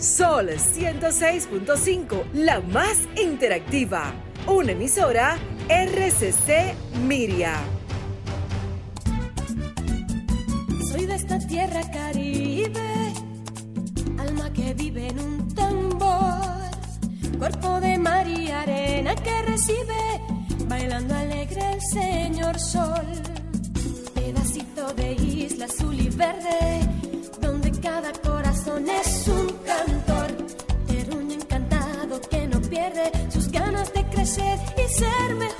Sol 106.5, la más interactiva. Una emisora RCC Miria. Soy de esta tierra caribe, alma que vive en un tambor, cuerpo de mar y arena que recibe, bailando alegre el señor sol, pedacito de isla azul y verde, donde cada corazón es crecer y ser mejor,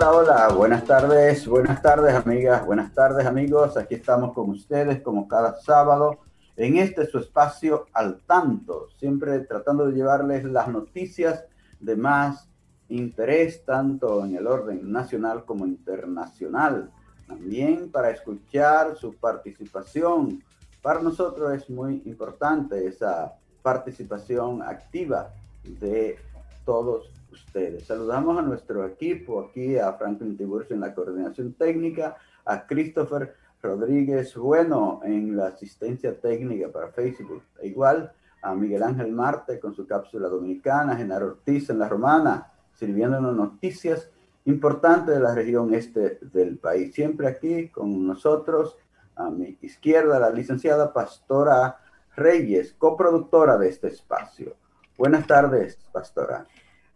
Hola, hola, buenas tardes, buenas tardes amigas, buenas tardes amigos. Aquí estamos con ustedes como cada sábado en este su espacio al tanto, siempre tratando de llevarles las noticias de más interés tanto en el orden nacional como internacional. También para escuchar su participación. Para nosotros es muy importante esa participación activa de todos ustedes. Saludamos a nuestro equipo, aquí a Franklin Tiburcio en la coordinación técnica, a Christopher Rodríguez Bueno en la asistencia técnica para Facebook, igual a Miguel Ángel Marte con su cápsula dominicana, Genaro Ortiz en la Romana, sirviéndonos noticias importantes de la región este del país. Siempre aquí con nosotros, a mi izquierda, la licenciada Pastora Reyes, coproductora de este espacio. Buenas tardes, Pastora.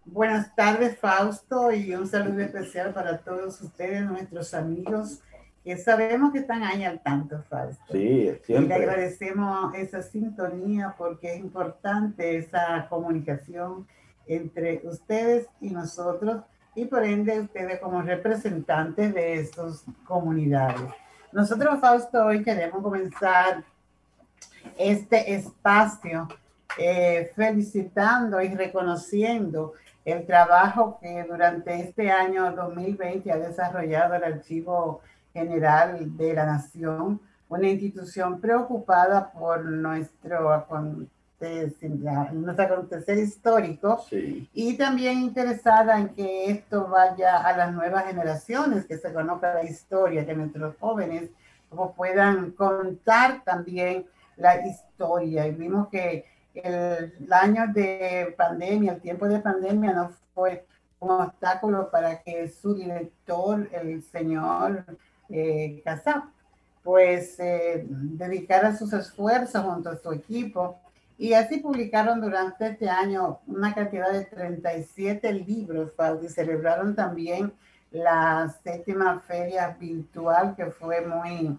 Buenas tardes, Fausto, y un saludo especial para todos ustedes, nuestros amigos, que sabemos que están ahí al tanto, Fausto. Sí, Y le siempre. agradecemos esa sintonía porque es importante esa comunicación entre ustedes y nosotros, y por ende ustedes como representantes de estas comunidades. Nosotros, Fausto, hoy queremos comenzar este espacio eh, felicitando y reconociendo el trabajo que durante este año 2020 ha desarrollado el Archivo General de la Nación, una institución preocupada por nuestro acontecer, nuestro acontecer histórico Sí, y también interesada en que esto vaya a las nuevas generaciones, que se conozca la historia, que nuestros jóvenes como puedan contar también la historia. Y vimos que el, el año de pandemia, el tiempo de pandemia no fue un obstáculo para que su director, el señor eh, pues eh, dedicara sus esfuerzos junto a su equipo. Y así publicaron durante este año una cantidad de 37 libros, y celebraron también la séptima feria virtual que fue muy,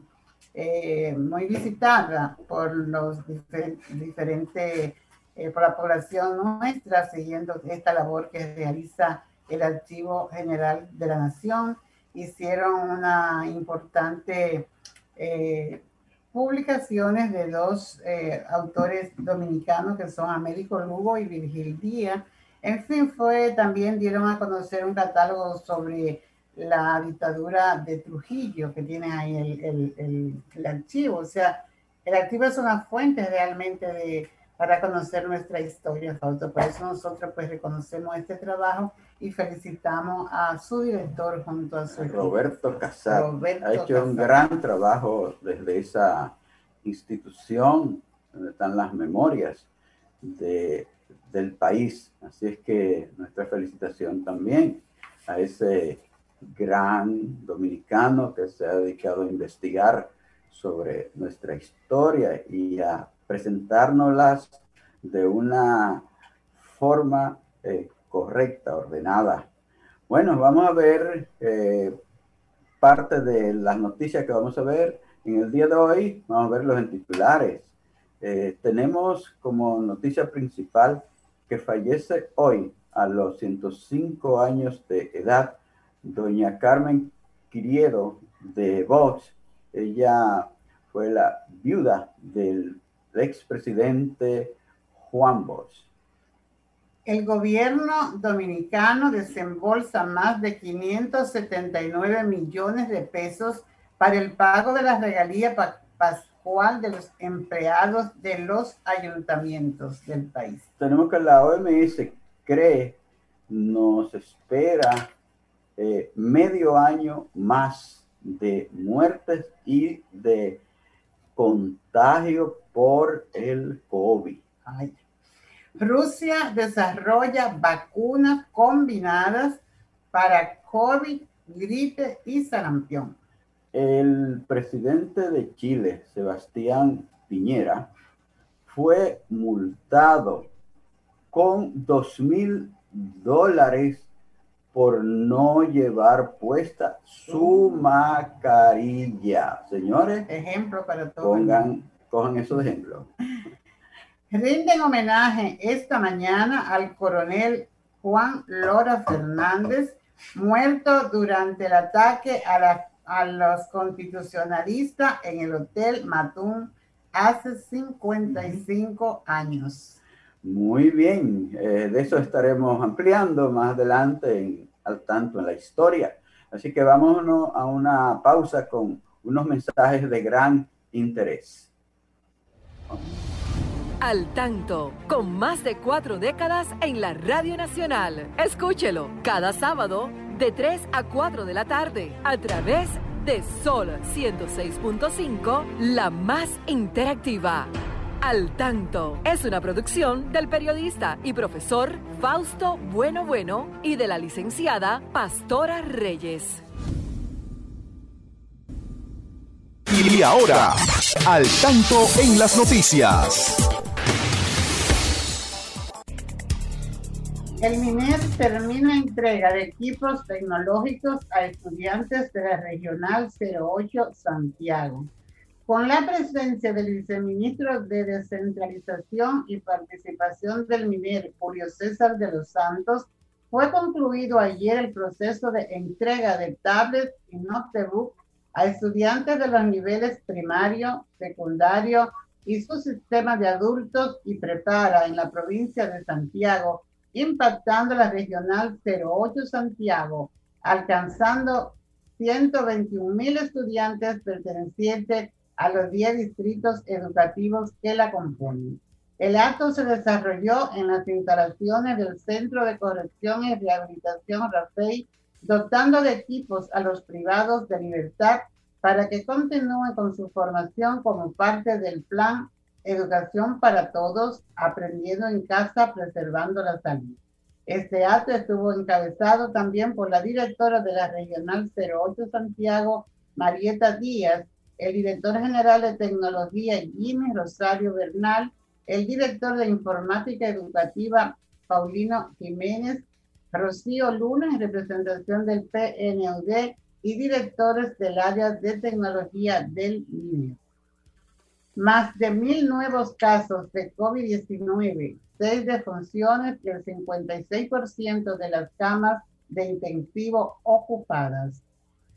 eh, muy visitada por los difer- diferentes, eh, por la población nuestra, siguiendo esta labor que realiza el Archivo General de la Nación. Hicieron una importante eh, publicaciones de dos eh, autores dominicanos que son Américo Lugo y Virgil Díaz. En fin, fue también dieron a conocer un catálogo sobre la dictadura de Trujillo que tiene ahí el, el- el- el archivo. O sea, el archivo es una fuente realmente de para conocer nuestra historia, Fausto. Por eso nosotros pues reconocemos este trabajo y felicitamos a su director junto a su Roberto Casar. ha hecho un gran trabajo desde esa institución donde están las memorias de, del país. Así es que nuestra felicitación también a ese gran dominicano que se ha dedicado a investigar sobre nuestra historia y a presentárnoslas de una forma eh, correcta, ordenada. Bueno, vamos a ver eh, parte de las noticias que vamos a ver en el día de hoy. Vamos a verlos en titulares. Eh, tenemos como noticia principal que fallece hoy a los 105 años de edad doña Carmen Quiriedo de Vox. Ella fue la viuda del expresidente Juan Bosch. El gobierno dominicano desembolsa más de 579 millones de pesos para el pago de la regalía pascual de los empleados de los ayuntamientos del país. Tenemos que la OMS cree, nos espera eh, medio año más de muertes y de contagio por el COVID. Rusia desarrolla vacunas combinadas para COVID, gripe y sarampión. El presidente de Chile, Sebastián Piñera, fue multado con dos mil dólares por no llevar puesta su mascarilla. Señores, ejemplo para todos. Pongan, cojan eso de ejemplo. Rinden homenaje esta mañana al coronel Juan Lora Fernández, muerto durante el ataque a, a los constitucionalistas en el Hotel Matún hace 55 años. Muy bien, eh, de eso estaremos ampliando más adelante al tanto en la historia. Así que vámonos a una pausa con unos mensajes de gran interés. Al tanto, con más de cuatro décadas en la Radio Nacional. Escúchelo cada sábado de 3 a 4 de la tarde a través de Sol 106.5, la más interactiva. Al Tanto es una producción del periodista y profesor Fausto Bueno Bueno y de la licenciada Pastora Reyes. Y ahora, Al Tanto en las noticias. El MINER termina entrega de equipos tecnológicos a estudiantes de la Regional 08 Santiago. Con la presencia del viceministro de Descentralización y Participación del MINER, Julio César de los Santos, fue concluido ayer el proceso de entrega de tablets y notebook a estudiantes de los niveles primario, secundario y su sistema de adultos y prepara en la provincia de Santiago, impactando la regional 08 Santiago, alcanzando 121 mil estudiantes pertenecientes a los 10 distritos educativos que la componen. El acto se desarrolló en las instalaciones del Centro de Corrección y Rehabilitación RAFEI, dotando de equipos a los privados de libertad para que continúen con su formación como parte del plan Educación para Todos, aprendiendo en casa, preservando la salud. Este acto estuvo encabezado también por la directora de la Regional 08 Santiago, Marieta Díaz, el director general de tecnología Jimmy Rosario Bernal, el director de informática educativa Paulino Jiménez, Rocío Luna en representación del PNUD y directores del área de tecnología del INE. Más de mil nuevos casos de COVID-19, seis defunciones y el 56% de las camas de intensivo ocupadas.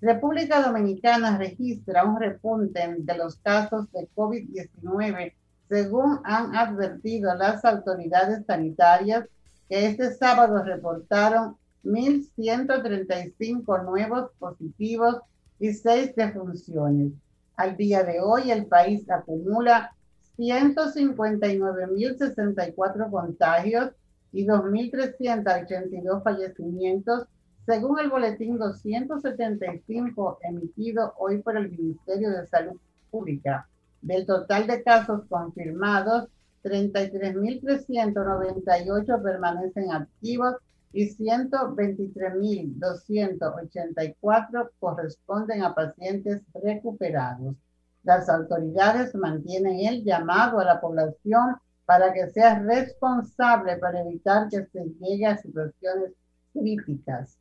República Dominicana registra un repunte de los casos de COVID-19, según han advertido las autoridades sanitarias que este sábado reportaron 1.135 nuevos positivos y 6 defunciones. Al día de hoy, el país acumula 159.064 contagios y 2.382 fallecimientos, según el boletín 275 emitido hoy por el Ministerio de Salud Pública. Del total de casos confirmados, 33.398 permanecen activos y 123.284 corresponden a pacientes recuperados. Las autoridades mantienen el llamado a la población para que sea responsable para evitar que se llegue a situaciones críticas.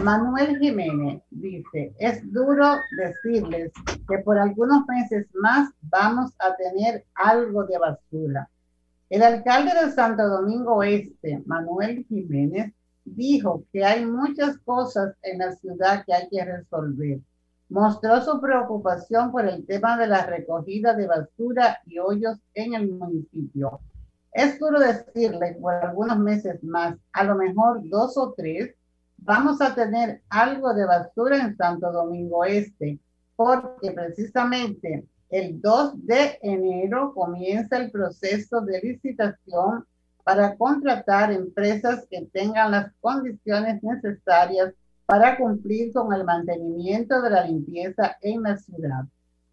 Manuel Jiménez dice, es duro decirles que por algunos meses más vamos a tener algo de basura. El alcalde de Santo Domingo Este, Manuel Jiménez, dijo que hay muchas cosas en la ciudad que hay que resolver. Mostró su preocupación por el tema de la recogida de basura y hoyos en el municipio. Es duro decirle por algunos meses más, a lo mejor dos o tres, vamos a tener algo de basura en Santo Domingo Este, porque precisamente el 2 de enero comienza el proceso de licitación para contratar empresas que tengan las condiciones necesarias para cumplir con el mantenimiento de la limpieza en la ciudad.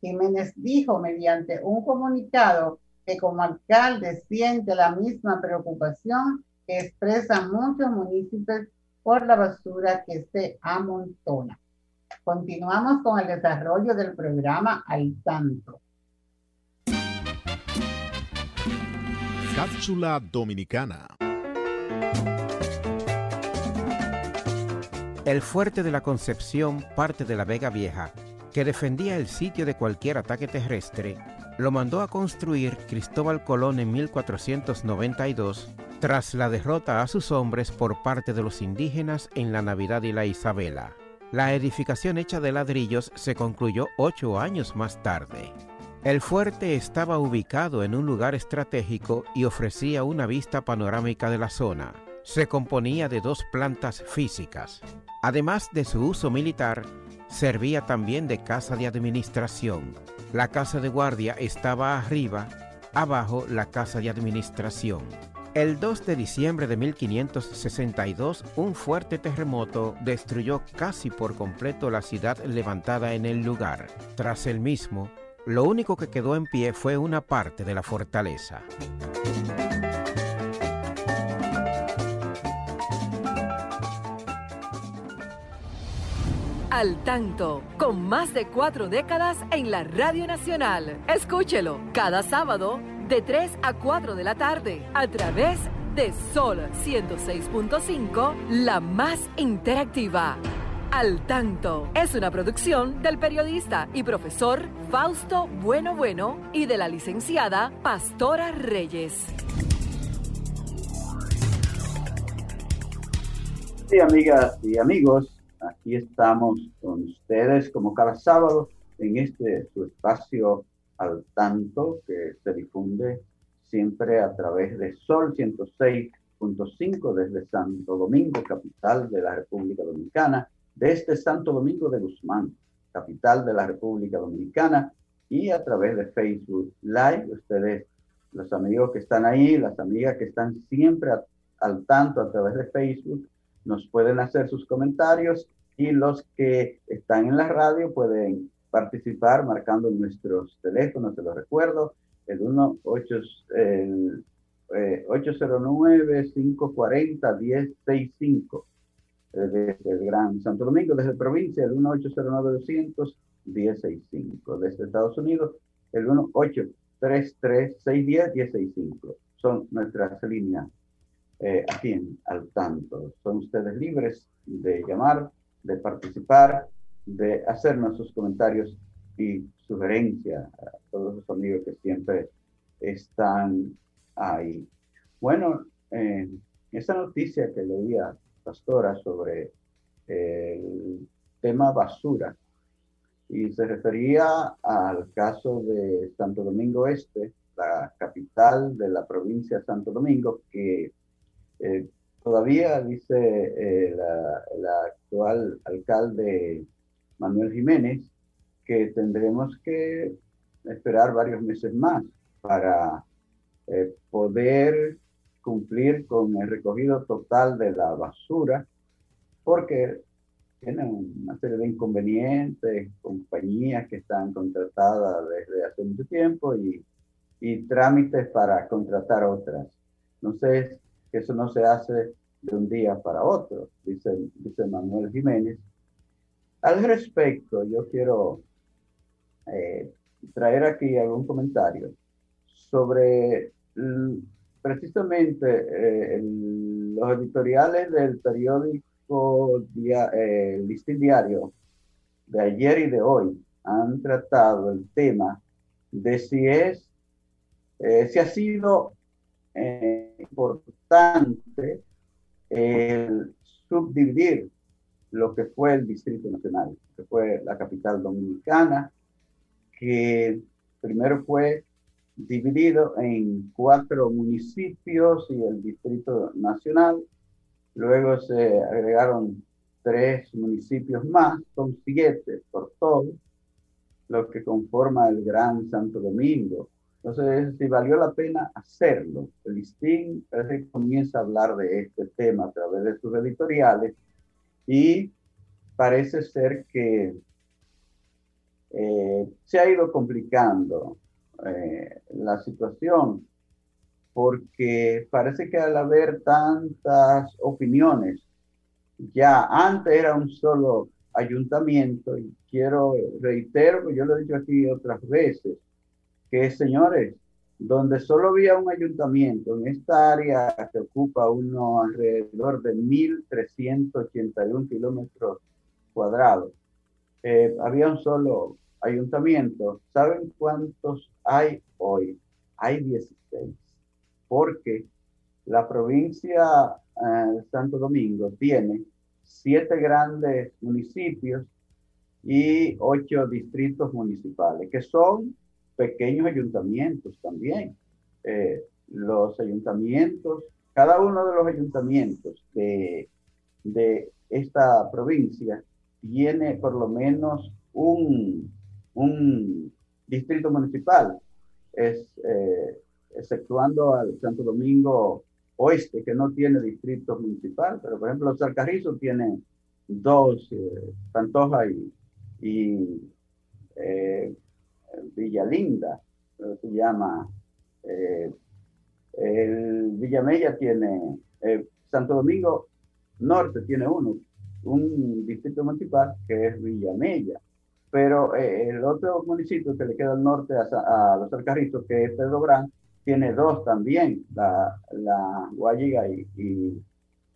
Jiménez dijo mediante un comunicado que como alcalde siente la misma preocupación que expresan muchos municipios por la basura que se amontona. Continuamos con el desarrollo del programa Al Tanto. Cápsula Dominicana. El fuerte de la Concepción, parte de la Vega Vieja, que defendía el sitio de cualquier ataque terrestre, lo mandó a construir Cristóbal Colón en 1492 tras la derrota a sus hombres por parte de los indígenas en la Navidad y la Isabela. La edificación hecha de ladrillos se concluyó ocho años más tarde. El fuerte estaba ubicado en un lugar estratégico y ofrecía una vista panorámica de la zona. Se componía de dos plantas físicas. Además de su uso militar, servía también de casa de administración. La casa de guardia estaba arriba, abajo la casa de administración. El 2 de diciembre de 1562, un fuerte terremoto destruyó casi por completo la ciudad levantada en el lugar. Tras el mismo, lo único que quedó en pie fue una parte de la fortaleza. Al tanto, con más de cuatro décadas en la Radio Nacional. Escúchelo cada sábado de 3 a 4 de la tarde a través de Sol 106.5, la más interactiva. Al tanto es una producción del periodista y profesor Fausto Bueno Bueno y de la licenciada Pastora Reyes. Sí, amigas y amigos, aquí estamos con ustedes como cada sábado en este su espacio al tanto que se difunde siempre a través de Sol 106.5 desde Santo Domingo, capital de la República Dominicana, desde Santo Domingo de Guzmán, capital de la República Dominicana, y a través de Facebook Live. Ustedes, los amigos que están ahí, las amigas que están siempre al tanto a través de Facebook, nos pueden hacer sus comentarios y los que están en la radio pueden participar marcando nuestros teléfonos, te lo recuerdo, el 809-540-1065 eh, desde el Gran Santo Domingo, desde provincia, el 1-809-200-1065, desde Estados Unidos, el 1-833-610-1065. Son nuestras líneas eh, aquí en, al tanto. Son ustedes libres de llamar, de participar de hacernos sus comentarios y sugerencias a todos los amigos que siempre están ahí. Bueno, eh, esa noticia que leía Pastora sobre el tema basura y se refería al caso de Santo Domingo Este, la capital de la provincia de Santo Domingo, que eh, todavía dice el eh, actual alcalde Manuel Jiménez, que tendremos que esperar varios meses más para eh, poder cumplir con el recogido total de la basura, porque tienen una serie de inconvenientes, compañías que están contratadas desde hace mucho tiempo y, y trámites para contratar otras. Entonces, eso no se hace de un día para otro, dice Manuel Jiménez. Al respecto, yo quiero eh, traer aquí algún comentario sobre precisamente eh, los editoriales del periódico dia, eh, Listín Diario de ayer y de hoy han tratado el tema de si es, si ha sido importante el subdividir lo que fue el Distrito Nacional, que fue la capital dominicana, que primero fue dividido en cuatro municipios y el Distrito Nacional. Luego se agregaron tres municipios más, son siete por todo, lo que conforma el Gran Santo Domingo. Entonces, si valió la pena hacerlo. El listín parece que comienza a hablar de este tema a través de sus editoriales y parece ser que eh, se ha ido complicando eh, la situación, porque parece que al haber tantas opiniones, ya antes era un solo ayuntamiento, y quiero reitero, yo lo he dicho aquí otras veces, que señores, donde solo había un ayuntamiento en esta área que ocupa uno alrededor de 1.381 kilómetros cuadrados, eh, había un solo ayuntamiento. ¿Saben cuántos hay hoy? Hay 16, porque la provincia eh, de Santo Domingo tiene siete grandes municipios y ocho distritos municipales, que son pequeños ayuntamientos también. Eh, los ayuntamientos, cada uno de los ayuntamientos de, de esta provincia tiene por lo menos un, un distrito municipal, eh, exceptuando al Santo Domingo Oeste, que no tiene distrito municipal, pero por ejemplo los Alcarrizos tienen dos, eh, Pantoja y, y eh, Villalinda, se llama, eh, el tiene, Santo Domingo Norte tiene uno, un distrito municipal que es Villamella pero eh, el otro municipio que le queda al norte a, los Alcarrizos, que es Pedro Gran, tiene dos también, la, la Guayiga y, y,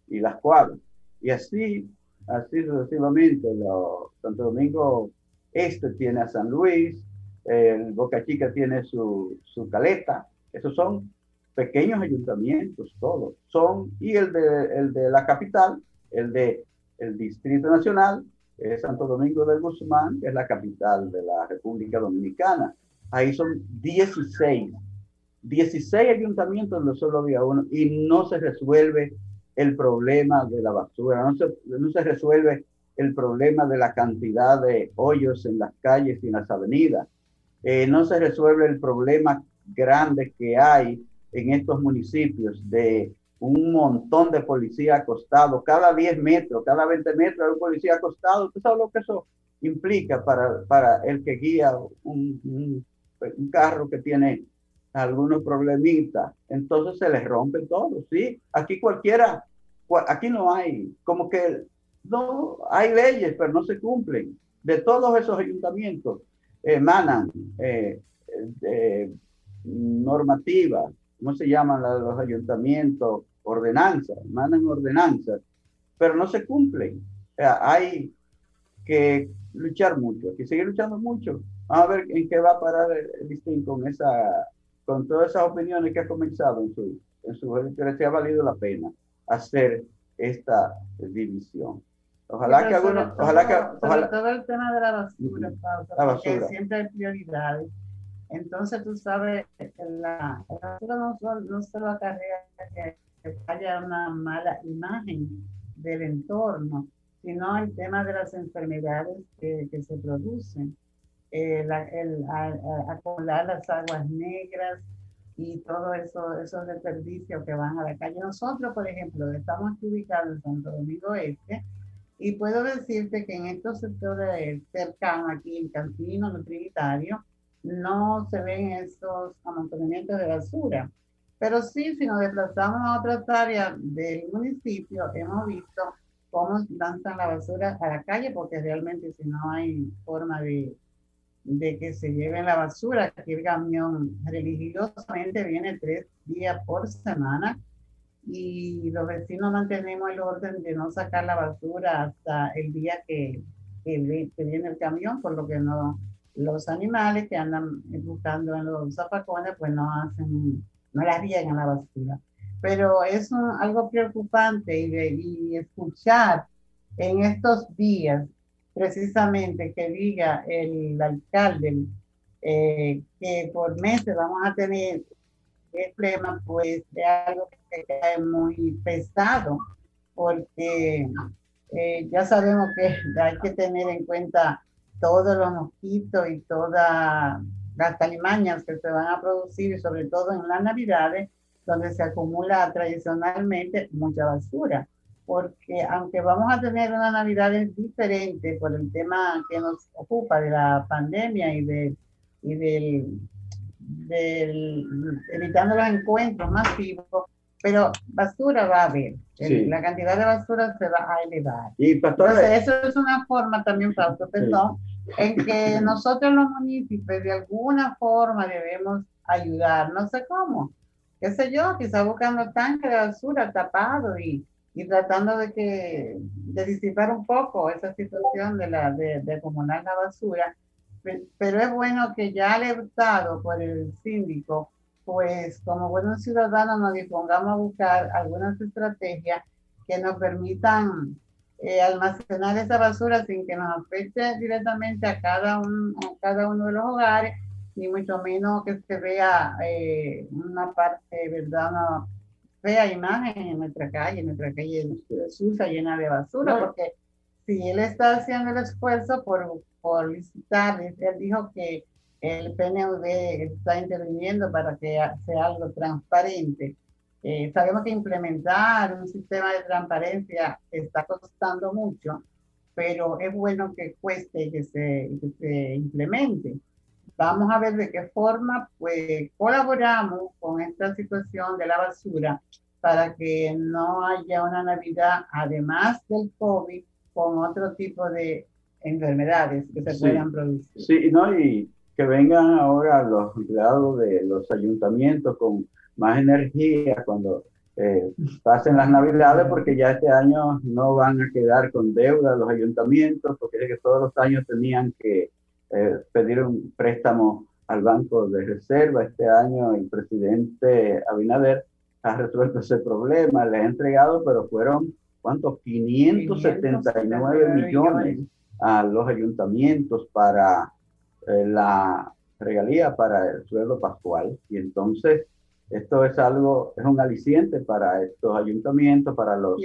y, las Cuadras. Y así, así sucesivamente, lo, Santo Domingo Este tiene a San Luis, el Boca Chica tiene su, su caleta, esos son pequeños ayuntamientos, todos. Son, y el de, el de la capital, el de el Distrito Nacional, es Santo Domingo del Guzmán, que es la capital de la República Dominicana. Ahí son 16, 16 ayuntamientos donde solo había uno y no se resuelve el problema de la basura, no se, no se resuelve el problema de la cantidad de hoyos en las calles y en las avenidas, eh, no se resuelve el problema grande que hay en estos municipios de un montón de policía acostado, cada 10 metros, cada 20 metros hay un policía acostado. ¿Tú sabes lo que eso implica para, para el que guía un, un, un carro que tiene algunos problemitas? Entonces se les rompe todo, ¿sí? Aquí cualquiera, aquí no hay, como que no, hay leyes, pero no se cumplen. De todos esos ayuntamientos emanan eh, eh, normativas, ¿cómo se llaman los ayuntamientos? ordenanzas, mandan ordenanzas, pero no se cumplen. Hay que luchar mucho, hay que seguir luchando mucho. Vamos a ver en qué va a parar el listín con esa, con todas esas opiniones que ha comenzado en su, en su que ha valido la pena hacer esta división. Ojalá que algunos, ojalá que, ojalá, todo el tema de la basura, la basura. siempre hay prioridades. Entonces, tú sabes, la, la basura no, no solo acarrea que haya una mala imagen del entorno, sino el tema de las enfermedades que, se producen. el, acumular las aguas negras y todo eso, esos desperdicios que van a la calle. Nosotros, por ejemplo, estamos ubicados en Santo Domingo Este y puedo decirte que en estos sectores cercanos, aquí en Cancino, en Trinitario, no se ven estos amontonamientos de basura. Pero sí, si nos desplazamos a otras áreas del municipio, hemos visto cómo lanzan la basura a la calle, porque realmente si no hay forma de, de que se lleven la basura, que el camión religiosamente viene tres días por semana y los vecinos mantenemos el orden de no sacar la basura hasta el día que, que, viene el camión, por lo que no los animales que andan buscando en los zapacones pues no hacen, no la riegan la basura. Pero es algo preocupante y, y escuchar en estos días precisamente que diga el alcalde eh, que por meses vamos a tener el problema, pues de algo que cae muy pesado, porque eh, ya sabemos que hay que tener en cuenta todos los mosquitos y todas las talimañas que se van a producir, sobre todo en las navidades, donde se acumula tradicionalmente mucha basura. Porque aunque vamos a tener una Navidad diferente por el tema que nos ocupa de la pandemia y, de, y del, del evitando los encuentros masivos, pero basura va a haber. La cantidad de basura se va a elevar. Y eso es una forma también, Fausto, perdón, en que nosotros los municipios de alguna forma debemos ayudar, no sé cómo, qué sé yo, quizá buscando tanques de basura tapado y y tratando de que de disipar un poco esa situación de la de, de acumular la basura pero es bueno que ya alertado por el síndico pues como buenos ciudadanos nos dispongamos a buscar algunas estrategias que nos permitan eh, almacenar esa basura sin que nos afecte directamente a cada, un, a cada uno de los hogares, ni mucho menos que se vea eh, una parte, ¿verdad? Una, fea imagen en nuestra calle, en nuestra calle sucia, llena de basura, porque si él está haciendo el esfuerzo por, por licitar, él dijo que el PNUD está interviniendo para que sea algo transparente. Eh, sabemos que implementar un sistema de transparencia está costando mucho, pero es bueno que cueste que se, que se implemente. Vamos a ver de qué forma pues, colaboramos con esta situación de la basura para que no haya una Navidad, además del COVID, con otro tipo de enfermedades que se puedan producir. Sí, no, y que vengan ahora los empleados de los ayuntamientos con más energía cuando eh, pasen las navidades, porque ya este año no van a quedar con deuda los ayuntamientos, porque es que todos los años tenían que eh, pedir un préstamo al Banco de Reserva. Este año el presidente Abinader ha resuelto ese problema, le ha entregado, pero fueron, ¿cuántos? 579 millones a los ayuntamientos para eh, la regalía, para el sueldo pascual. Y entonces, esto es algo, es un aliciente para estos ayuntamientos, para los,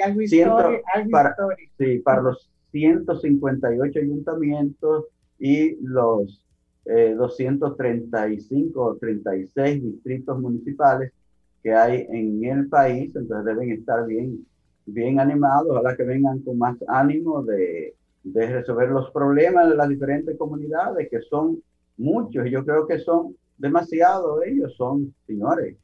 para, sí, para los 158 ayuntamientos y los 235 o 36 distritos municipales que hay en el país, entonces deben estar bien, bien animados, ojalá que vengan con más ánimo de, de resolver los problemas de las diferentes comunidades, que son muchos, y yo creo que son demasiados ellos, son, señores,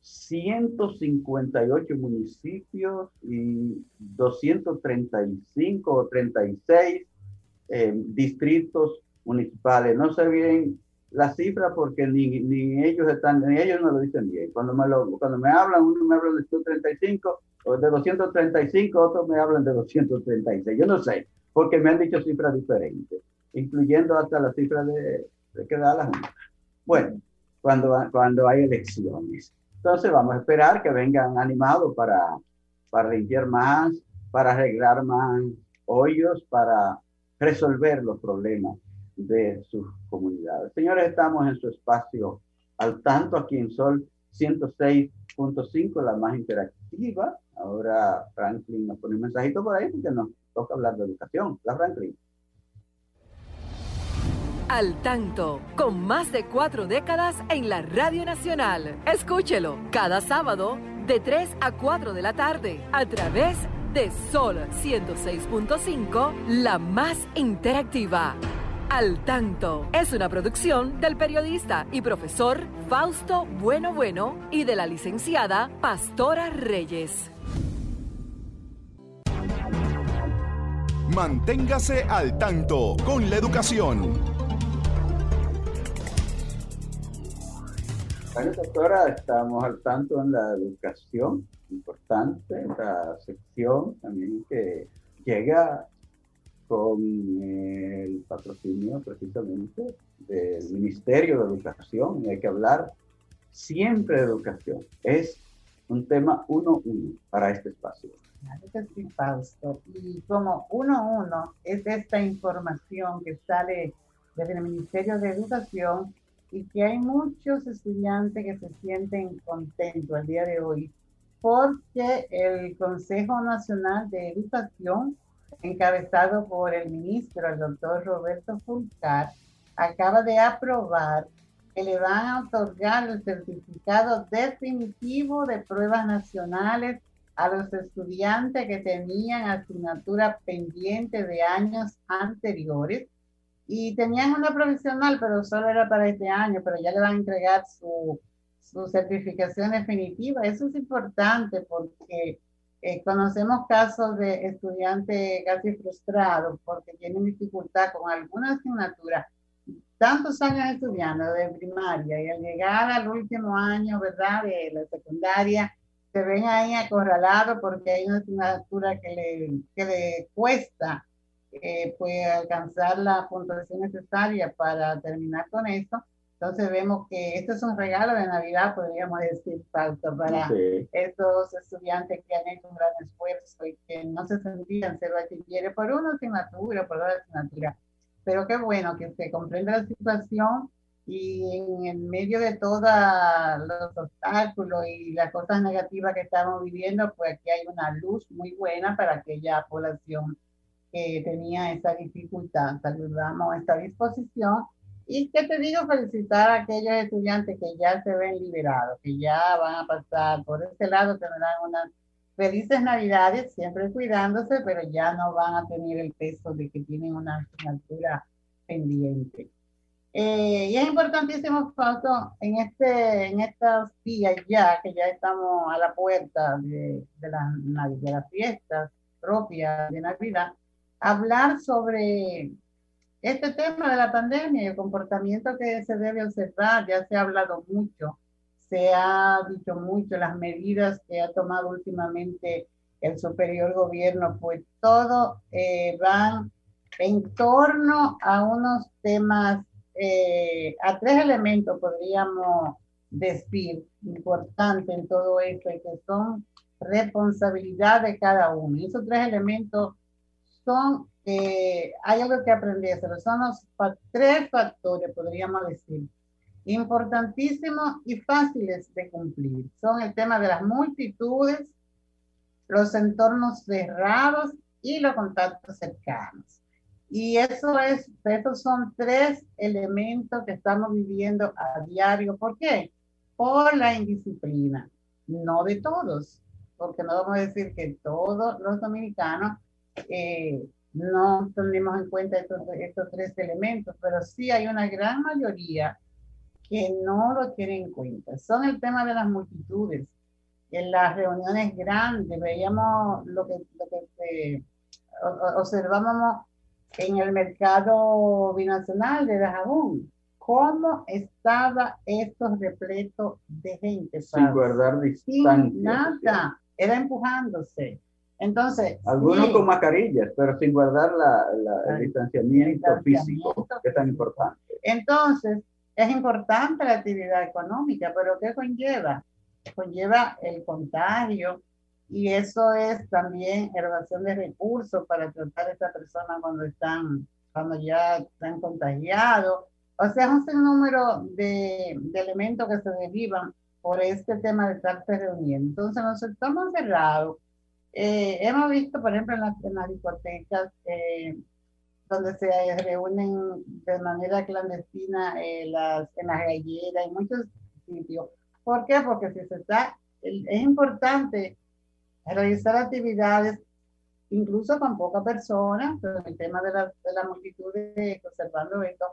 158 municipios y 235 o 36 eh, distritos municipales. No sé bien la cifra porque ni, ni ellos están, ni ellos no lo dicen bien. Cuando me, lo, cuando me hablan, uno me habla de 135 o de 235, otros me hablan de 236. Yo no sé, porque me han dicho cifras diferentes, incluyendo hasta la cifra de, de que da la Junta. Bueno, cuando, cuando hay elecciones. Entonces vamos a esperar que vengan animados para, para limpiar más, para arreglar más hoyos, para resolver los problemas de sus comunidades. Señores, estamos en su espacio al tanto aquí en Sol 106.5, la más interactiva. Ahora Franklin nos pone un mensajito por ahí porque nos toca hablar de educación. La Franklin. Al tanto, con más de cuatro décadas en la Radio Nacional. Escúchelo cada sábado de 3 a 4 de la tarde a través de Sol 106.5, la más interactiva. Al tanto es una producción del periodista y profesor Fausto Bueno Bueno y de la licenciada Pastora Reyes. Manténgase al tanto con la educación. Bueno, doctora, estamos al tanto en la educación, importante, la sección también que llega con el patrocinio precisamente del Ministerio de Educación. Y hay que hablar siempre de educación. Es un tema uno uno para este espacio. Claro sí, Fausto. Y como uno uno es esta información que sale desde el Ministerio de Educación y que hay muchos estudiantes que se sienten contentos al día de hoy porque el Consejo Nacional de Educación, encabezado por el ministro, el doctor Roberto Fulcar, acaba de aprobar que le van a otorgar el certificado definitivo de pruebas nacionales a los estudiantes que tenían asignatura pendiente de años anteriores y tenían una provisional, pero solo era para este año, pero ya le van a entregar su, su certificación definitiva. Eso es importante porque eh, conocemos casos de estudiantes casi frustrados porque tienen dificultad con alguna asignatura, tantos años estudiando de primaria y al llegar al último año, ¿verdad?, de la secundaria, se ven ahí acorralados porque hay una asignatura que le, que le cuesta eh, puede alcanzar la puntuación necesaria para terminar con esto. Entonces vemos que esto es un regalo de Navidad, podríamos decir, falso para estos estudiantes que han hecho un gran esfuerzo y que no se sentían ser bachilleres por una asignatura, por otra asignatura. Pero qué bueno que se comprenda la situación y en el medio de todos los obstáculos y las cosas negativas que estamos viviendo, pues aquí hay una luz muy buena para aquella población que tenía esa dificultad. Saludamos esta disposición. Y que te digo, felicitar a aquellos estudiantes que ya se ven liberados, que ya van a pasar por este lado, tendrán unas felices navidades, siempre cuidándose, pero ya no van a tener el peso de que tienen una asignatura pendiente. Eh, y es importantísimo, Fausto, en, este, en estos días ya, que ya estamos a la puerta de, de, la, de las fiestas propias de Navidad, hablar sobre este tema de la pandemia y el comportamiento que se debe observar. Ya se ha hablado mucho, se ha dicho mucho las medidas que ha tomado últimamente el superior gobierno, pues todo eh, van en torno a unos temas, eh, a tres elementos podríamos decir importantes en todo esto y que son responsabilidad de cada uno. Y esos tres elementos son, eh, hay algo que aprender, son los tres factores, podríamos decir, importantísimos y fáciles de cumplir. Son el tema de las multitudes, los entornos cerrados y los contactos cercanos. Y eso es, esos son tres elementos que estamos viviendo a diario. ¿Por qué? Por la indisciplina. No de todos, porque no vamos a decir que todos los dominicanos eh, no tenemos en cuenta estos, estos tres elementos, pero sí hay una gran mayoría que no lo tienen en cuenta. Son el tema de las multitudes. En las reuniones grandes veíamos lo que, lo que eh, observábamos en el mercado binacional de Dajabón, cómo estaba esto repleto de gente. Sin guardar distancia. Sin nada, era empujándose. Entonces. Algunos con mascarillas, pero sin guardar la, el distanciamiento, físico, que es tan importante. Entonces, es importante la actividad económica, pero ¿qué conlleva? Conlleva el contagio y eso es también erogación de recursos para tratar a esta persona cuando están, cuando ya están contagiados. O sea, es un sinnúmero de, de elementos que se derivan por este tema de estarse reuniendo. Entonces, nos estamos cerrados eh, hemos visto, por ejemplo, en, las, discotecas, eh, donde se reúnen de manera clandestina eh, las, en las galleras, en muchos sitios. ¿Por qué? Porque si se está, es importante realizar actividades incluso con pocas personas, pero el tema de la, de la multitud de observando esto,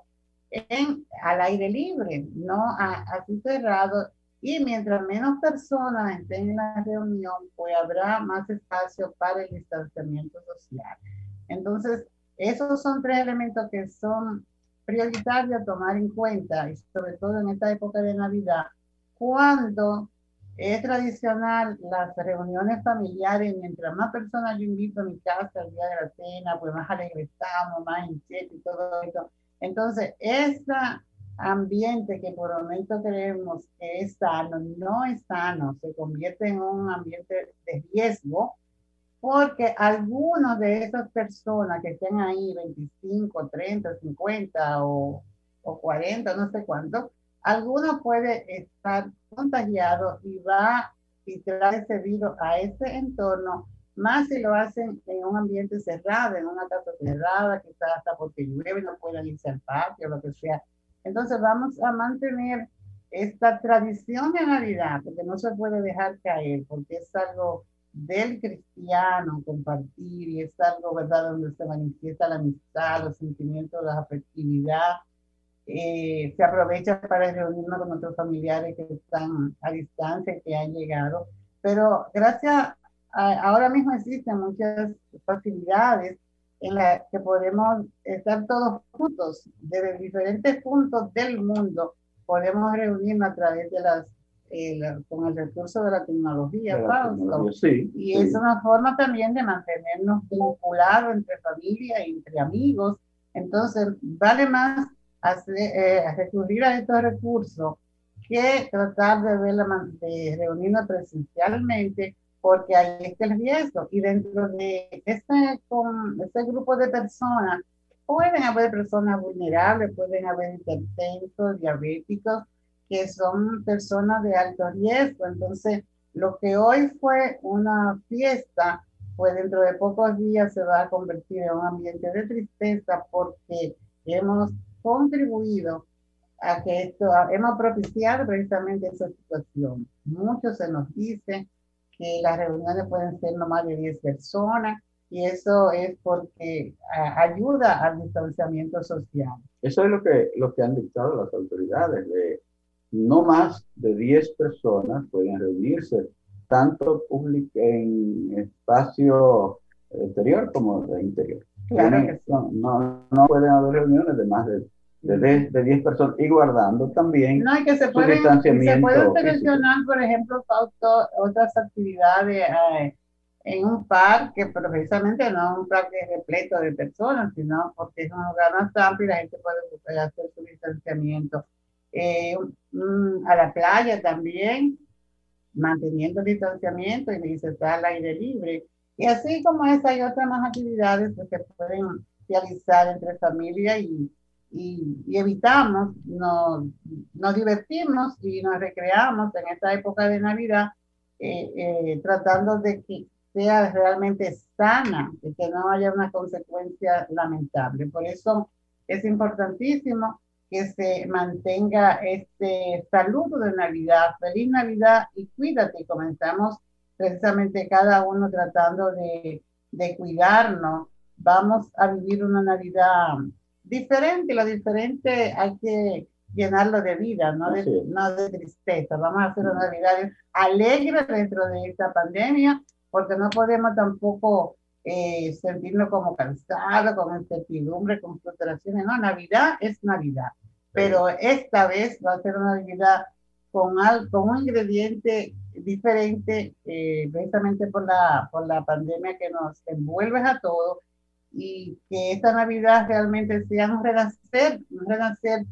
en, al aire libre, no así cerrado. Y mientras menos personas estén en la reunión, pues habrá más espacio para el distanciamiento social. Entonces, esos son tres elementos que son prioritarios a tomar en cuenta, y sobre todo en esta época de Navidad, cuando es tradicional las reuniones familiares, mientras más personas yo invito a mi casa el día de la cena, pues más alegre estamos, más inquietos y todo eso. Entonces, ese ambiente que por momento creemos que es sano, no es sano, se convierte en un ambiente de riesgo, porque algunos de esas personas que estén ahí, 25, 30, 50 o, o 40, no sé cuánto, alguno puede estar contagiado y va y trae ese virus a ese entorno, más si lo hacen en un ambiente cerrado, en una casa cerrada, quizás hasta porque llueve no pueden irse al patio, lo que sea. Entonces vamos a mantener esta tradición de Navidad, porque no se puede dejar caer, porque es algo del cristiano compartir y es algo, ¿verdad?, donde se manifiesta la amistad, los sentimientos, la afectividad, eh, se aprovecha para reunirnos con otros familiares que están a distancia, que han llegado. Pero gracias a, ahora mismo existen muchas facilidades en las que podemos estar todos juntos desde diferentes puntos del mundo. Podemos reunirnos a través de las eh, con el recurso de la tecnología, y es una forma también de mantenernos vinculados entre familia y entre amigos. Entonces, vale más hacer, eh, recurrir a estos recursos que tratar de, ver la, de reunirnos presencialmente porque ahí está el riesgo. Y dentro de este, con este grupo de personas, pueden haber personas vulnerables, pueden haber hipertensos, diabéticos, que son personas de alto riesgo. Entonces, lo que hoy fue una fiesta, pues dentro de pocos días se va a convertir en un ambiente de tristeza porque hemos contribuido a que esto, hemos propiciado precisamente esa situación. Muchos se nos dice que las reuniones pueden ser no más de 10 personas y eso es porque ayuda al distanciamiento social. Eso es lo que, lo que han dictado las autoridades, de no más de 10 personas pueden reunirse, tanto en espacio exterior como de interior. Claro que sí. no, no, pueden haber reuniones de más de de, de 10 personas y guardando también no, y que se pueden, se pueden seleccionar, por ejemplo, otras actividades eh, en un parque, pero precisamente no un parque repleto de personas, sino porque es un lugar más amplio y la gente puede hacer su distanciamiento. Eh, a la playa también, manteniendo el distanciamiento y se está al aire libre. Y así como esa hay otras más actividades que se pueden realizar entre familia y, y, evitamos, nos, nos, y nos recreamos en esta época de Navidad eh, eh, tratando de que sea realmente sana, y que no haya una consecuencia lamentable. Por eso es importantísimo que se mantenga este saludo de Navidad, feliz Navidad y cuídate. Comenzamos precisamente cada uno tratando de, de cuidarnos. Vamos a vivir una Navidad diferente, lo diferente hay que llenarlo de vida, no de, no de tristeza. Vamos a hacer una Navidad alegre dentro de esta pandemia, porque no podemos tampoco eh, sentirnos como cansados, con incertidumbre, con frustraciones. No, Navidad es Navidad, pero esta vez va a ser una Navidad con, con un ingrediente diferente, eh, precisamente por la, por la pandemia que nos envuelve a todos y que esta Navidad realmente sea un renacer, un renacer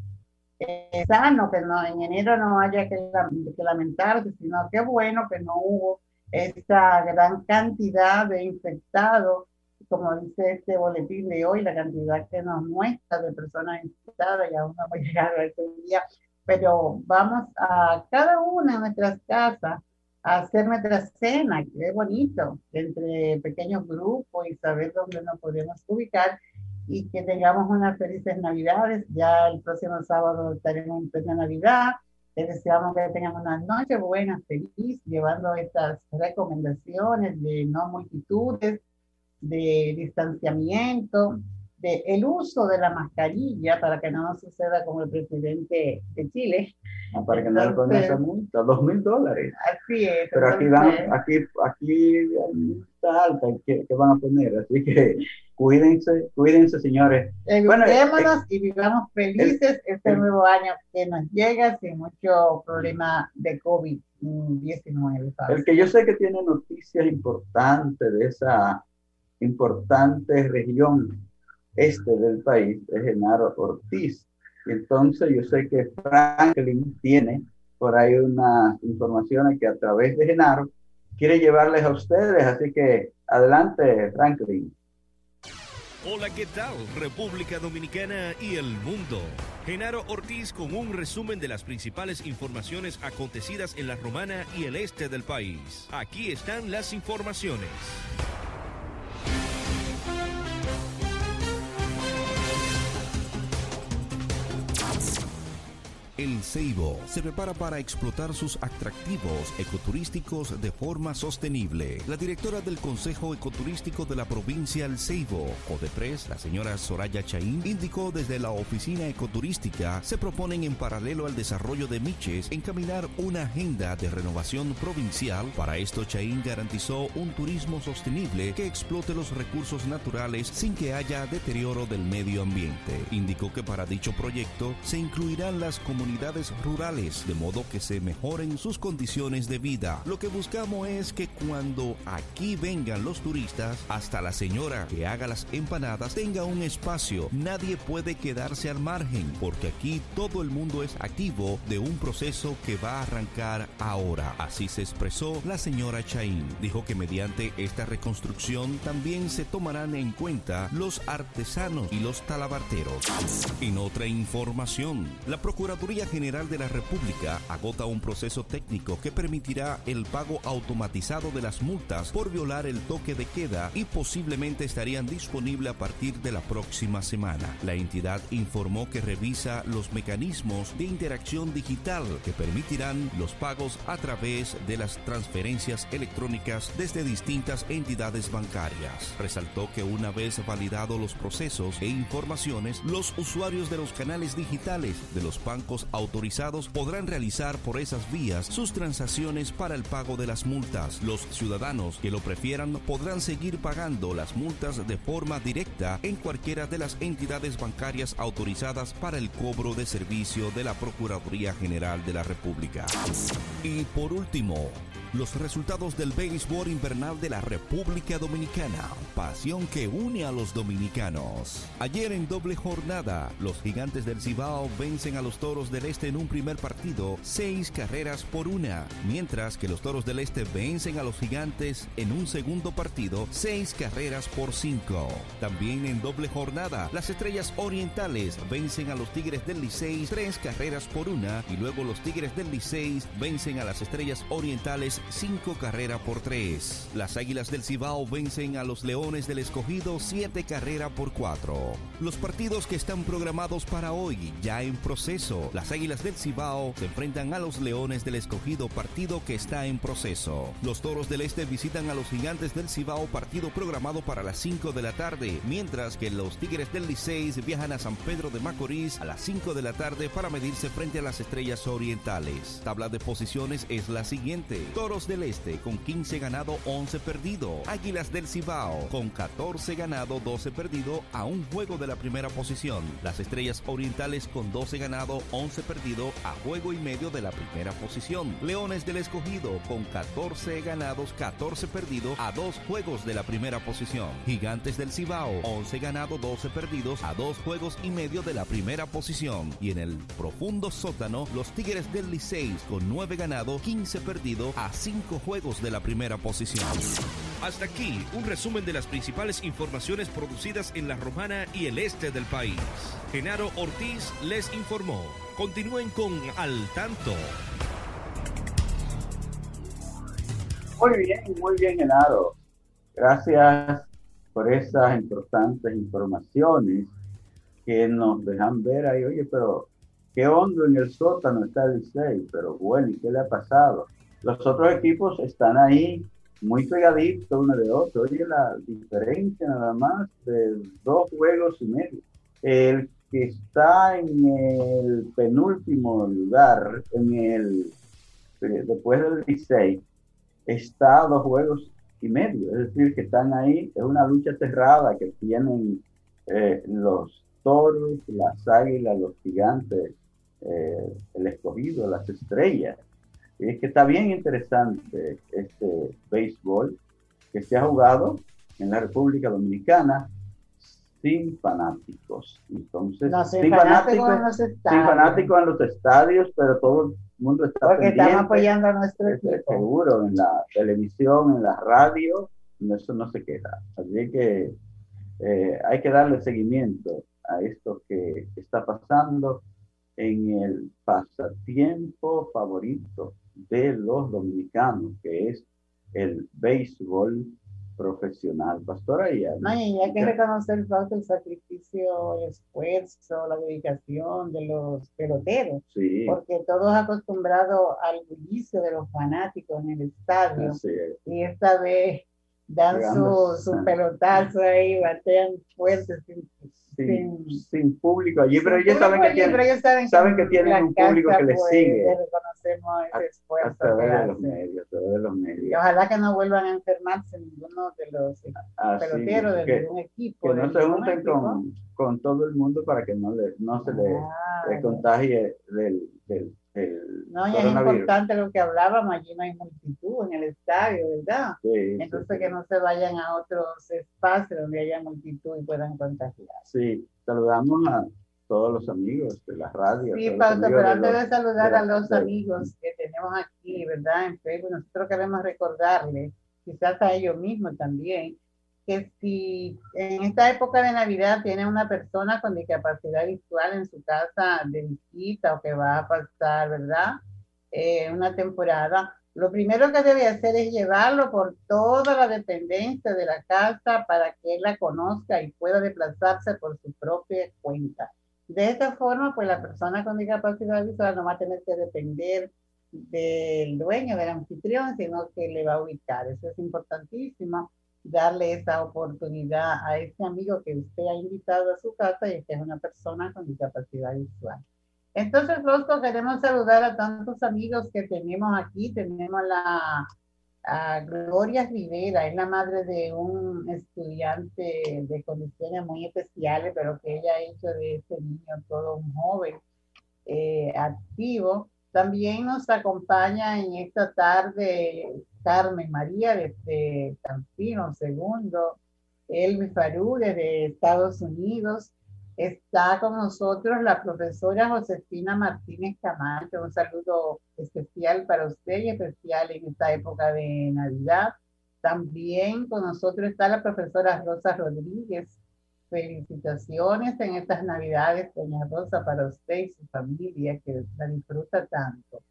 eh, sano, que no, en enero no haya que, que lamentarse, sino que bueno que no hubo esta gran cantidad de infectados, como dice este boletín de hoy, la cantidad que nos muestra de personas infectadas, y aún no hemos llegado a ese día, pero vamos a cada una de nuestras casas hacer nuestra cena, que es bonito, entre pequeños grupos y saber dónde nos podemos ubicar. y que tengamos unas felices navidades. Ya el próximo sábado estaremos en plena Navidad. Te deseamos que tengan una noche buena, feliz, llevando estas recomendaciones de no multitudes, de distanciamiento, de el uso de la mascarilla para que no nos suceda como el presidente de Chile. Para que no le pongan esa multa, dos mil dólares. Así es. Pero aquí van, aquí, aquí está alta, ¿qué, van a poner? Así que cuídense, cuídense, señores. Eduquémonos y vivamos felices este nuevo año que nos llega sin mucho problema de COVID-19. El que yo sé que tiene noticias importantes de esa importante región este del país es Genaro Ortiz. Entonces yo sé que Franklin tiene por ahí unas informaciones que a través de Genaro quiere llevarles a ustedes. Así que adelante, Franklin. Hola, ¿qué tal? República Dominicana y el mundo. Genaro Ortiz con un resumen de las principales informaciones acontecidas en la Romana y el este del país. Aquí están las informaciones. El Ceibo se prepara para explotar sus atractivos ecoturísticos de forma sostenible. La directora del Consejo Ecoturístico de la provincia El Ceibo, Odepres, la señora Soraya Chaín, indicó desde la oficina ecoturística se proponen en paralelo al desarrollo de Miches encaminar una agenda de renovación provincial. Para esto, Chaín garantizó un turismo sostenible que explote los recursos naturales sin que haya deterioro del medio ambiente. Indicó que para dicho proyecto se incluirán las comunidades rurales, de modo que se mejoren sus condiciones de vida. Lo que buscamos es que cuando aquí vengan los turistas, hasta la señora que haga las empanadas tenga un espacio. Nadie puede quedarse al margen, porque aquí todo el mundo es activo de un proceso que va a arrancar ahora. Así se expresó la señora Chaín. Dijo que mediante esta reconstrucción también se tomarán en cuenta los artesanos y los talabarteros. En otra información, la Procuraduría General de la República agota un proceso técnico que permitirá el pago automatizado de las multas por violar el toque de queda y posiblemente estarían disponibles a partir de la próxima semana. La entidad informó que revisa los mecanismos de interacción digital que permitirán los pagos a través de las transferencias electrónicas desde distintas entidades bancarias. Resaltó que una vez validados los procesos e informaciones, los usuarios de los canales digitales de los bancos autorizados podrán realizar por esas vías sus transacciones para el pago de las multas. Los ciudadanos que lo prefieran podrán seguir pagando las multas de forma directa en cualquiera de las entidades bancarias autorizadas para el cobro de servicio de la Procuraduría General de la República. Y por último, los resultados del béisbol invernal de la República Dominicana. Pasión que une a los dominicanos. Ayer en doble jornada, los gigantes del Cibao vencen a los toros del Este en un primer partido, seis carreras por una, mientras que los toros del Este vencen a los gigantes en un segundo partido, seis carreras por cinco. También en doble jornada, las estrellas orientales vencen a los tigres del Licey tres carreras por una, y luego los tigres del Licey vencen a las estrellas orientales cinco carreras por tres. Las Águilas del Cibao vencen a los Leones del Escogido siete carreras por cuatro. Los partidos que están programados para hoy ya en proceso. Las Águilas del Cibao se enfrentan a los Leones del Escogido, partido que está en proceso. Los Toros del Este visitan a los Gigantes del Cibao, partido programado para las 5 de la tarde, mientras que los Tigres del Licey viajan a San Pedro de Macorís a las 5 de la tarde para medirse frente a las Estrellas Orientales. Tabla de posiciones es la siguiente. Del Este con 15 ganado, 11 perdido. Águilas del Cibao con 14 ganado, 12 perdido a un juego de la primera posición. Las Estrellas Orientales con 12 ganado, 11 perdido a juego y medio de la primera posición. Leones del Escogido con 14 ganados, 14 perdido a dos juegos de la primera posición. Gigantes del Cibao 11 ganado, 12 perdidos a dos juegos y medio de la primera posición. Y en el profundo sótano, los Tigres del Licey con 9 ganado, 15 perdido a 5 juegos de la primera posición. Hasta aquí un resumen de las principales informaciones producidas en la Romana y el este del país. Genaro Ortiz les informó. Continúen con Al Tanto. Muy bien, muy bien, Genaro. Gracias por esas importantes informaciones que nos dejan ver ahí, oye, pero qué hondo en el sótano está el 6, pero bueno, ¿y qué le ha pasado? Los otros equipos están ahí muy pegaditos uno de otro. Oye, la diferencia nada más de dos juegos y medio. El que está en el penúltimo lugar, en el eh, después del 16, está a dos juegos y medio. Es decir, que están ahí, es una lucha cerrada que tienen eh, los toros, las águilas, los gigantes, eh, el escogido, las estrellas. Es que está bien interesante este béisbol que se ha jugado en la República Dominicana sin fanáticos. Entonces, sin, fanáticos, en sin fanáticos en los estadios, pero todo el mundo está Porque están apoyando a nuestro equipo. Seguro, en la televisión, en la radio, eso no se queda. Así que eh, hay que darle seguimiento a esto que está pasando en el pasatiempo favorito de los dominicanos, que es el béisbol profesional. Pastora, y hay que reconocer el sacrificio, el esfuerzo, la dedicación de los peloteros, porque todos acostumbrados al bullicio de los fanáticos en el estadio, y esta vez dan su, su pelotazo ahí, batean fuerte, sin, sin, público allí, pero ellos saben que, tienen, saben, que, tienen un público que les sigue. Reconocemos ese esfuerzo. A, través de los medios, a través de los medios. Y ojalá que no vuelvan a enfermarse ninguno de los ah, peloteros de ningún equipo. Que no se junten con, con, todo el mundo para que no, le, no se le, le contagie del, del no, y es importante lo que hablábamos, allí no hay multitud en el estadio, ¿verdad? Entonces que no se vayan a otros espacios donde haya multitud y puedan contagiar. Sí, saludamos a todos los amigos de la radio. Sí, pero antes de, saludar a los amigos que tenemos aquí, ¿verdad? En Facebook, nosotros queremos recordarles, quizás a ellos mismos también, que si en esta época de Navidad tiene una persona con discapacidad visual en su casa de visita o que va a pasar, ¿verdad? Eh, una temporada, lo primero que debe hacer es llevarlo por toda la dependencia de la casa para que él la conozca y pueda desplazarse por su propia cuenta. De esta forma, pues la persona con discapacidad visual no va a tener que depender del dueño, del anfitrión, sino que le va a ubicar. Eso es importantísimo darle esa oportunidad a ese amigo que usted ha invitado a su casa y que es una persona con discapacidad visual. Entonces, Rosco, queremos saludar a tantos amigos que tenemos aquí. Tenemos la a Gloria Rivera, es la madre de un estudiante de condiciones muy especiales, pero que ella ha hecho de ese niño todo un joven eh, activo. También nos acompaña en esta tarde Carmen María desde Campino segundo, Elmi Farú desde Estados Unidos. Está con nosotros la profesora Josefina Martínez Camacho. Un saludo especial para usted y especial en esta época de Navidad. También con nosotros está la profesora Rosa Rodríguez. Felicitaciones en estas Navidades, doña Rosa, para usted y su familia, que la disfruta tanto.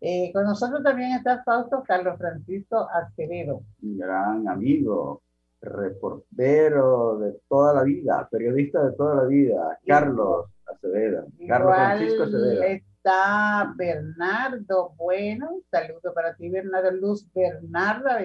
Eh, con nosotros también está Fausto Carlos Francisco Acevedo. Un gran amigo, reportero de toda la vida, periodista de toda la vida, Carlos Acevedo. Carlos Francisco Acevedo. Está Bernardo Bueno, saludo para ti Bernardo Luz Bernarda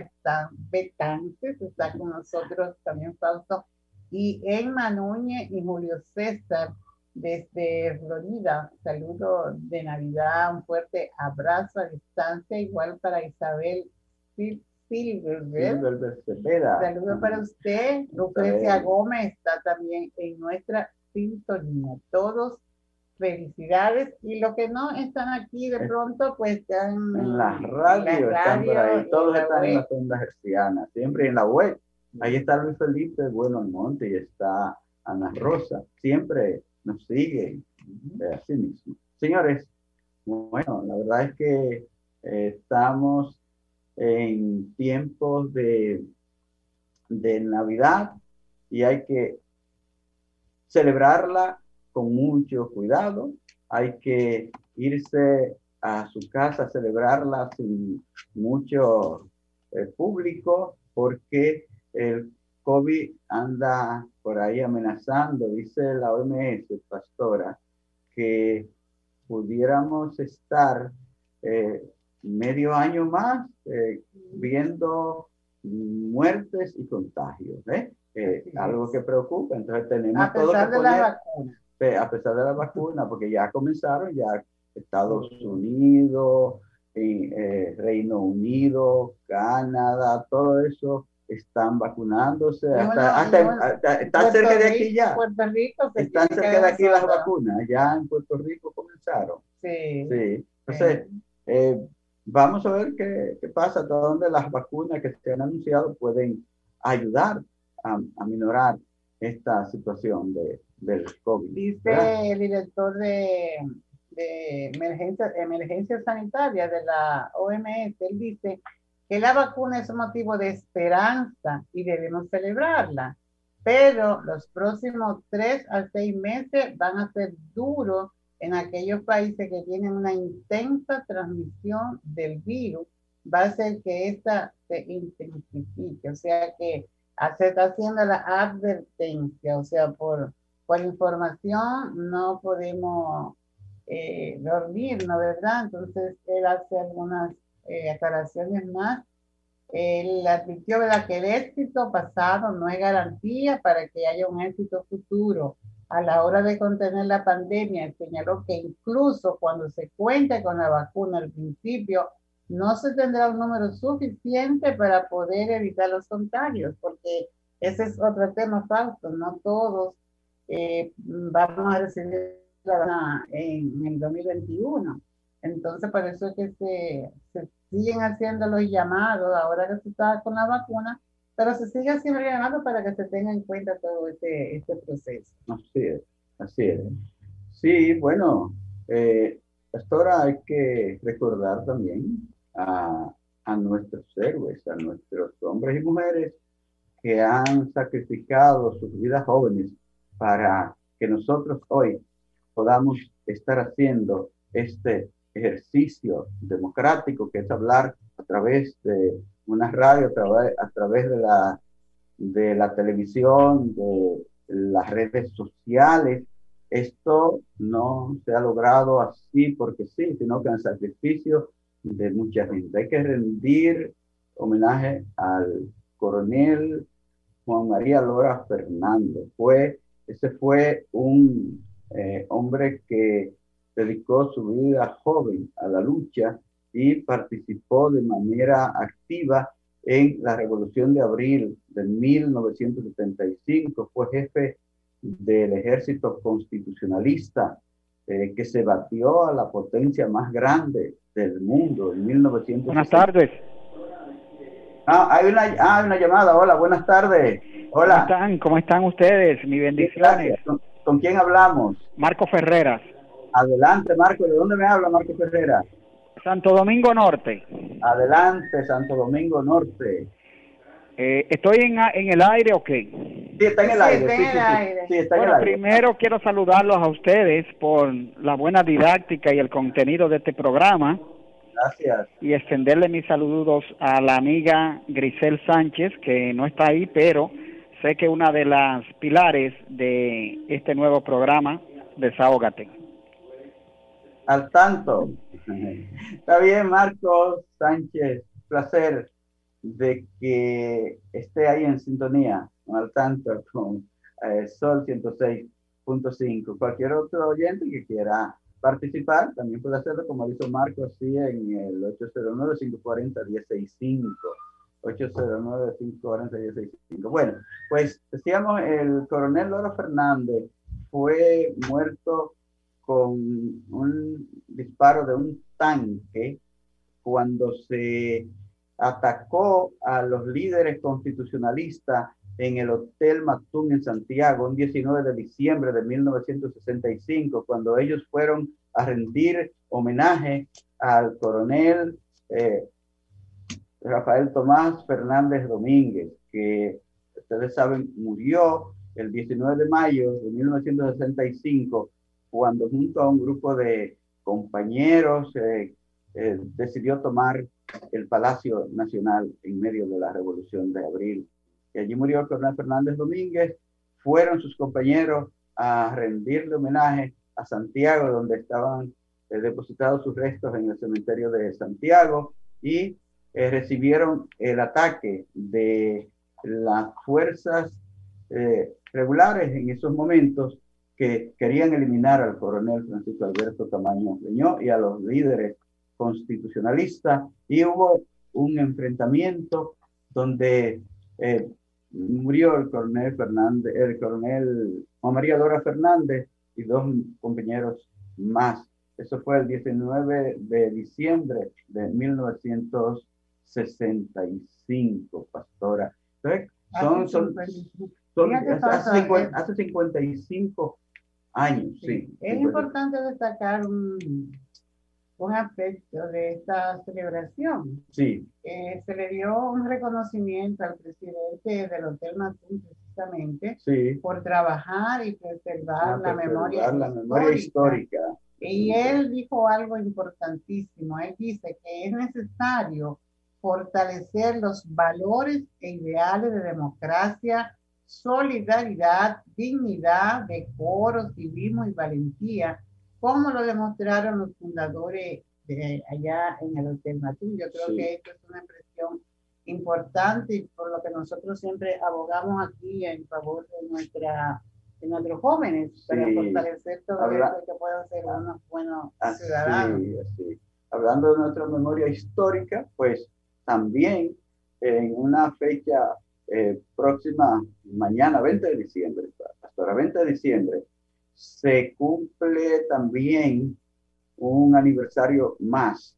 Betances, está con nosotros también Fausto, y Emma Núñez y Julio César desde Florida. Saludo de Navidad, un fuerte abrazo a distancia, igual para Isabel Silver. Saludo para usted. Lucrecia Gómez está también en nuestra sintonía. Todos felicidades y los que no están aquí de pronto pues están en la radio, están por ahí, todos están en las ondas hercianas, siempre en la web. Ahí está Luis Felipe Bueno Monte y está Ana Rosa, siempre nos siguen de así mismo. Señores, bueno, la verdad es que eh, estamos en tiempos de, de Navidad y hay que celebrarla con mucho cuidado, hay que irse a su casa a celebrarla sin mucho eh, público porque el COVID anda por ahí amenazando, dice la OMS, pastora, que pudiéramos estar eh, medio año más eh, viendo muertes y contagios, ¿eh? algo que preocupa. Entonces tenemos a pesar de la vacuna. A pesar de la vacuna, porque ya comenzaron, ya Estados Unidos, Reino Unido, Canadá, todo eso están vacunándose, hasta, está cerca de aquí ya. están cerca de aquí las vacunas, ya en Puerto Rico comenzaron. Sí. sí. Entonces, eh, vamos a ver qué, qué, pasa, hasta dónde las vacunas que se han anunciado pueden ayudar a, a minorar esta situación de, del COVID. Dice el director de, de emergencia, emergencia sanitaria de la OMS, él dice que la vacuna es un motivo de esperanza y debemos celebrarla, pero los próximos tres a seis meses van a ser duros en aquellos países que tienen una intensa transmisión del virus, va a ser que esta se intensifique, o sea que se está haciendo la advertencia, o sea, por, por información no podemos eh, dormir, ¿no verdad? Entonces él hace algunas eh, aclaraciones más. Él advirtió que el éxito pasado no es garantía para que haya un éxito futuro. A la hora de contener la pandemia, señaló que incluso cuando se cuente con la vacuna al principio, no se tendrá un número suficiente para poder evitar los contagios, porque ese es otro tema falso. No todos eh, vamos a recibir la vacuna en el 2021. Entonces, por eso es que se, se siguen haciendo los llamados ahora que se está con la vacuna, pero se sigue haciendo el llamado para que se tenga en cuenta todo este, este proceso. Así es, así es. Sí, bueno, eh, hasta hay que recordar también a, a nuestros héroes, a nuestros hombres y mujeres que han sacrificado sus vidas jóvenes para que nosotros hoy podamos estar haciendo este ejercicio democrático, que es hablar a través de una radio, a través, de, la, de la televisión, de las redes sociales. Esto no se ha logrado así porque sí, sino que en sacrificio de mucha gente. Hay que rendir homenaje al coronel Juan María Lora Fernández. Fue, ese fue un eh, hombre que dedicó su vida joven a la lucha y participó de manera activa en la Revolución de Abril de 1975. Fue jefe del ejército constitucionalista eh, que se batió a la potencia más grande del mundo en 1975. Buenas tardes. Ah, hay una, ah, una llamada. Hola, buenas tardes. Hola. ¿Cómo están? ¿Cómo están ustedes? Mi bendiciones. ¿Con, ¿Con quién hablamos? Marco Ferreras. Adelante, Marco. ¿De dónde me habla, Marco Ferreira? Santo Domingo Norte. Adelante, Santo Domingo Norte. Eh, ¿Estoy en, en, el aire o qué? Sí, está en el aire. Sí, bueno, primero quiero saludarlos a ustedes por la buena didáctica y el contenido de este programa. Gracias. Y extenderle mis saludos a la amiga Grisel Sánchez, que no está ahí, pero sé que una de las pilares de este nuevo programa, Desahógate al tanto. Está bien, Marcos Sánchez, placer de que esté ahí en sintonía, al tanto con eh, Sol 106.5. Cualquier otro oyente que quiera participar también puede hacerlo como hizo Marcos, sí, en el 809-540-165. 809-540-165. Bueno, pues decíamos, el coronel Loro Fernández fue muerto con un disparo de un tanque cuando se atacó a los líderes constitucionalistas en el Hotel Matún en Santiago, un 19 de diciembre de 1965, cuando ellos fueron a rendir homenaje al coronel eh, Rafael Tomás Fernández Domínguez, que ustedes saben murió el 19 de mayo de 1965 cuando junto a un grupo de compañeros eh, eh, decidió tomar el Palacio Nacional en medio de la Revolución de Abril. Y allí murió el coronel Fernández Domínguez, fueron sus compañeros a rendirle homenaje a Santiago, donde estaban eh, depositados sus restos en el cementerio de Santiago, y eh, recibieron el ataque de las fuerzas eh, regulares en esos momentos que querían eliminar al coronel Francisco Alberto Tamaño Leñó y a los líderes constitucionalistas y hubo un enfrentamiento donde eh, murió el coronel Fernández, el coronel Juan María Dora Fernández y dos compañeros más. Eso fue el 19 de diciembre de 1965, pastora. son, son, son hace, 50, hace 55 años, sí. Es importante destacar un, un aspecto de esta celebración. Sí. Eh, se le dio un reconocimiento al presidente del Hotel Matún precisamente por trabajar y preservar, ah, la, memoria la memoria histórica. Y él dijo algo importantísimo. Él dice que es necesario fortalecer los valores e ideales de democracia, solidaridad, dignidad, decoro, civismo y valentía, como lo demostraron los fundadores de allá en el Hotel Matú. Yo creo que esto es una impresión importante y por lo que nosotros siempre abogamos aquí en favor de nuestra de nuestros jóvenes para fortalecer todo Habla, eso que puedan ser unos buenos ciudadanos. Hablando de nuestra memoria histórica, pues también en una fecha eh, próxima, mañana 20 de diciembre, hasta la 20 de diciembre, se cumple también un aniversario más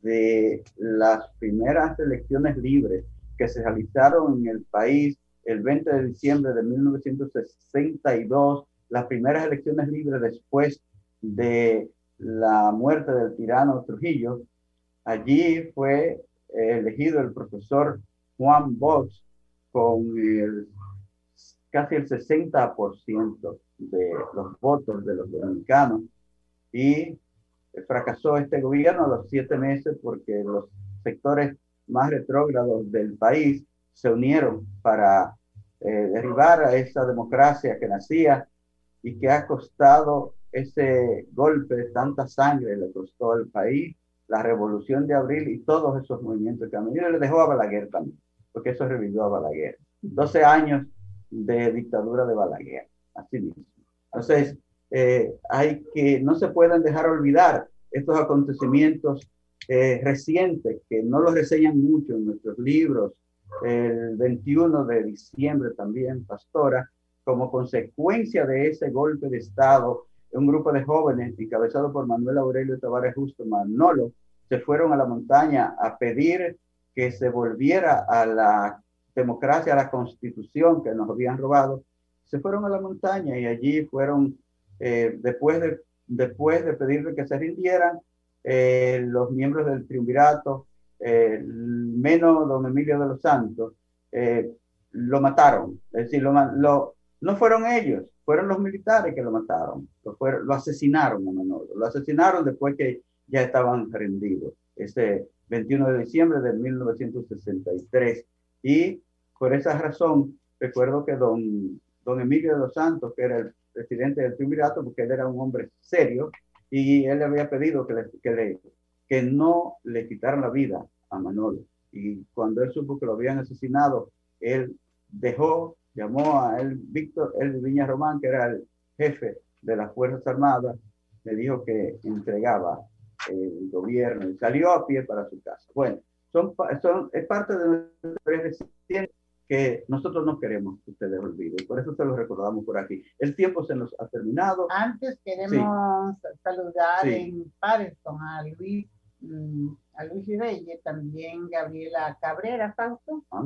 de las primeras elecciones libres que se realizaron en el país el 20 de diciembre de 1962, las primeras elecciones libres después de la muerte del tirano Trujillo. Allí fue elegido el profesor Juan Bosch con el, casi el 60% de los votos de los dominicanos. Y fracasó este gobierno a los siete meses porque los sectores más retrógrados del país se unieron para eh, derribar a esa democracia que nacía y que ha costado ese golpe, tanta sangre le costó al país, la revolución de abril y todos esos movimientos que han venido, le dejó a Balaguer también porque eso revivió a Balaguer. 12 años de dictadura de Balaguer, así mismo. Entonces, eh, hay que, no se pueden dejar olvidar estos acontecimientos eh, recientes que no los reseñan mucho en nuestros libros. El 21 de diciembre también, Pastora, como consecuencia de ese golpe de Estado, un grupo de jóvenes encabezado por Manuel Aurelio Tavares Justo Manolo se fueron a la montaña a pedir que se volviera a la democracia, a la constitución que nos habían robado, se fueron a la montaña y allí fueron, eh, después, de, después de pedirle que se rindieran, eh, los miembros del triunvirato, eh, menos don Emilio de los Santos, lo mataron. Es decir, lo, lo, no fueron ellos, fueron los militares que lo mataron, lo, fueron, lo asesinaron a Manolo, lo asesinaron después que ya estaban rendidos. Ese, 21 de diciembre de 1963. Y por esa razón, recuerdo que don, don Emilio de los Santos, que era el presidente del triunvirato, porque él era un hombre serio, y él le había pedido que, le, que, le, que no le quitaran la vida a Manolo. Y cuando él supo que lo habían asesinado, él dejó, llamó a él, Víctor, el Viña Román, que era el jefe de las Fuerzas Armadas, le dijo que entregaba el gobierno y salió a pie para su casa. Bueno, son, son, es parte de nuestra que nosotros no queremos que ustedes olviden. Por eso se lo recordamos por aquí. El tiempo se nos ha terminado. Antes queremos saludar en Patterson a Luis, mm, a Luis Reyes, también Gabriela Cabrera, Fausto. Ah,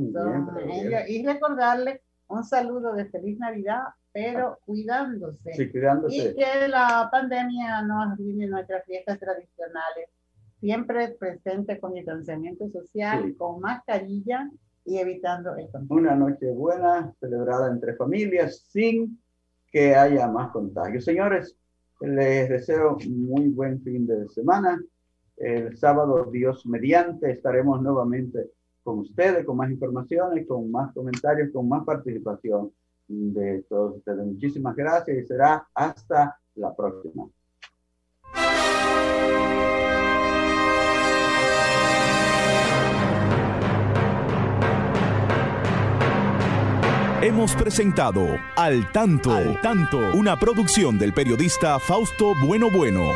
y recordarle un saludo de feliz Navidad pero cuidándose. Sí, cuidándose. Y que la pandemia no arruine nuestras fiestas tradicionales. Siempre presente con distanciamiento social, con mascarilla y evitando el contagio. Una noche buena, celebrada entre familias, sin que haya más contagios. Señores, les deseo muy buen fin de semana. El sábado, Dios mediante, estaremos nuevamente con ustedes, con más informaciones, con más comentarios, con más participación de todos ustedes. Muchísimas gracias y será hasta la próxima. Hemos presentado Al Tanto, Al Tanto, una producción del periodista Fausto Bueno Bueno.